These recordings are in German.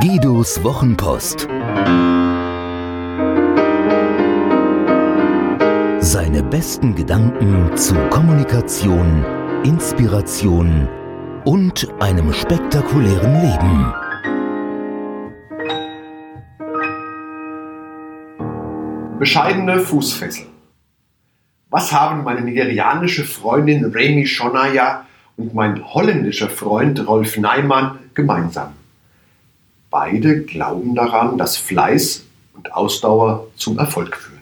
Guidos Wochenpost. Seine besten Gedanken zu Kommunikation, Inspiration und einem spektakulären Leben. Bescheidene Fußfessel. Was haben meine nigerianische Freundin Remy Shonaya und mein holländischer Freund Rolf Neimann gemeinsam? Beide glauben daran, dass Fleiß und Ausdauer zum Erfolg führen.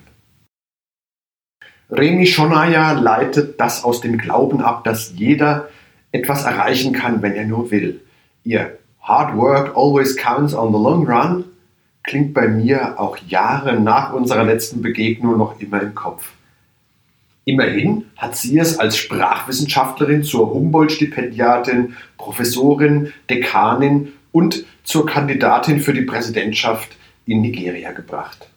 Remy Shonaya leitet das aus dem Glauben ab, dass jeder etwas erreichen kann, wenn er nur will. Ihr Hard work always counts on the long run klingt bei mir auch Jahre nach unserer letzten Begegnung noch immer im Kopf. Immerhin hat sie es als Sprachwissenschaftlerin zur Humboldt-Stipendiatin, Professorin, Dekanin und zur Kandidatin für die Präsidentschaft in Nigeria gebracht.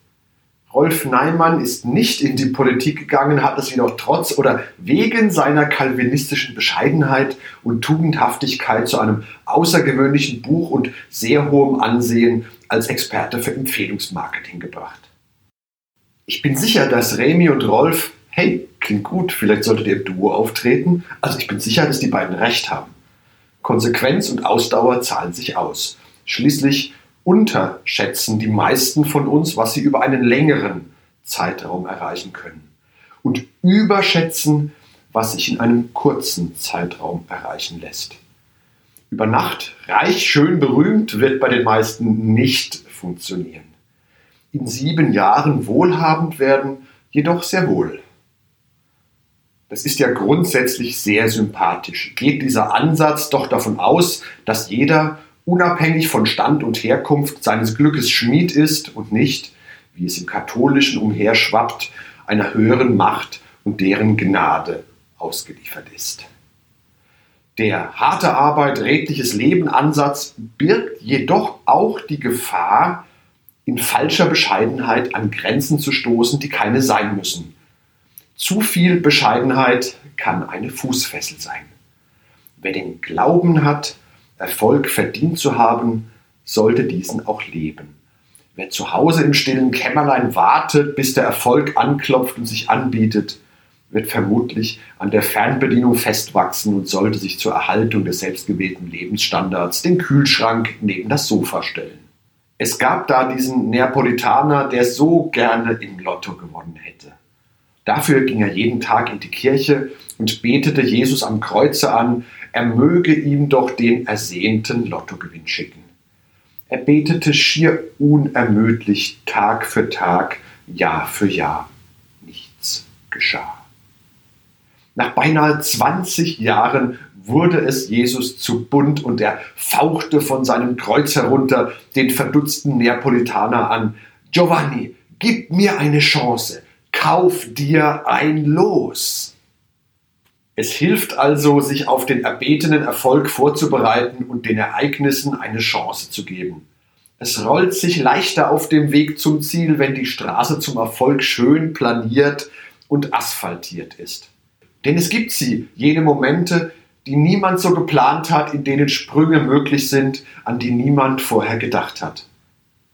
Rolf Neimann ist nicht in die Politik gegangen, hat es jedoch trotz oder wegen seiner kalvinistischen Bescheidenheit und Tugendhaftigkeit zu einem außergewöhnlichen Buch und sehr hohem Ansehen als Experte für Empfehlungsmarketing gebracht. Ich bin sicher, dass Remy und Rolf, hey, klingt gut, vielleicht solltet ihr im Duo auftreten. Also ich bin sicher, dass die beiden recht haben. Konsequenz und Ausdauer zahlen sich aus. Schließlich unterschätzen die meisten von uns, was sie über einen längeren Zeitraum erreichen können. Und überschätzen, was sich in einem kurzen Zeitraum erreichen lässt. Über Nacht reich, schön, berühmt wird bei den meisten nicht funktionieren. In sieben Jahren wohlhabend werden jedoch sehr wohl. Das ist ja grundsätzlich sehr sympathisch. Geht dieser Ansatz doch davon aus, dass jeder unabhängig von Stand und Herkunft seines Glückes Schmied ist und nicht, wie es im katholischen umherschwappt, einer höheren Macht und deren Gnade ausgeliefert ist. Der harte Arbeit, redliches Leben Ansatz birgt jedoch auch die Gefahr, in falscher Bescheidenheit an Grenzen zu stoßen, die keine sein müssen. Zu viel Bescheidenheit kann eine Fußfessel sein. Wer den Glauben hat, Erfolg verdient zu haben, sollte diesen auch leben. Wer zu Hause im stillen Kämmerlein wartet, bis der Erfolg anklopft und sich anbietet, wird vermutlich an der Fernbedienung festwachsen und sollte sich zur Erhaltung des selbstgewählten Lebensstandards den Kühlschrank neben das Sofa stellen. Es gab da diesen Neapolitaner, der so gerne im Lotto gewonnen hätte. Dafür ging er jeden Tag in die Kirche und betete Jesus am Kreuze an, er möge ihm doch den ersehnten Lottogewinn schicken. Er betete schier unermüdlich Tag für Tag, Jahr für Jahr. Nichts geschah. Nach beinahe 20 Jahren wurde es Jesus zu bunt und er fauchte von seinem Kreuz herunter den verdutzten Neapolitaner an. Giovanni, gib mir eine Chance. Kauf dir ein Los. Es hilft also, sich auf den erbetenen Erfolg vorzubereiten und den Ereignissen eine Chance zu geben. Es rollt sich leichter auf dem Weg zum Ziel, wenn die Straße zum Erfolg schön planiert und asphaltiert ist. Denn es gibt sie, jene Momente, die niemand so geplant hat, in denen Sprünge möglich sind, an die niemand vorher gedacht hat.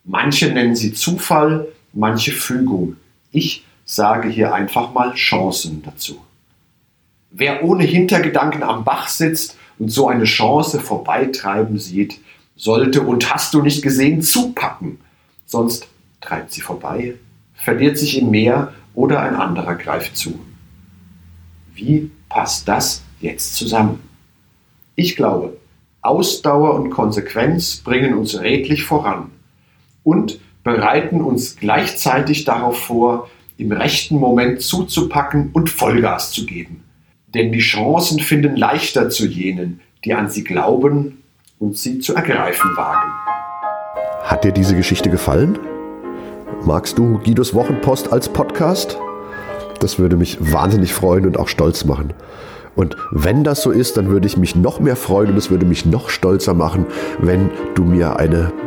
Manche nennen sie Zufall, manche Fügung. Ich sage hier einfach mal Chancen dazu. Wer ohne Hintergedanken am Bach sitzt und so eine Chance vorbeitreiben sieht, sollte und hast du nicht gesehen zupacken, sonst treibt sie vorbei, verliert sich im Meer oder ein anderer greift zu. Wie passt das jetzt zusammen? Ich glaube, Ausdauer und Konsequenz bringen uns redlich voran und bereiten uns gleichzeitig darauf vor, im rechten Moment zuzupacken und Vollgas zu geben denn die Chancen finden leichter zu jenen, die an sie glauben und sie zu ergreifen wagen. Hat dir diese Geschichte gefallen? Magst du Guidos Wochenpost als Podcast? Das würde mich wahnsinnig freuen und auch stolz machen. Und wenn das so ist, dann würde ich mich noch mehr freuen und es würde mich noch stolzer machen, wenn du mir eine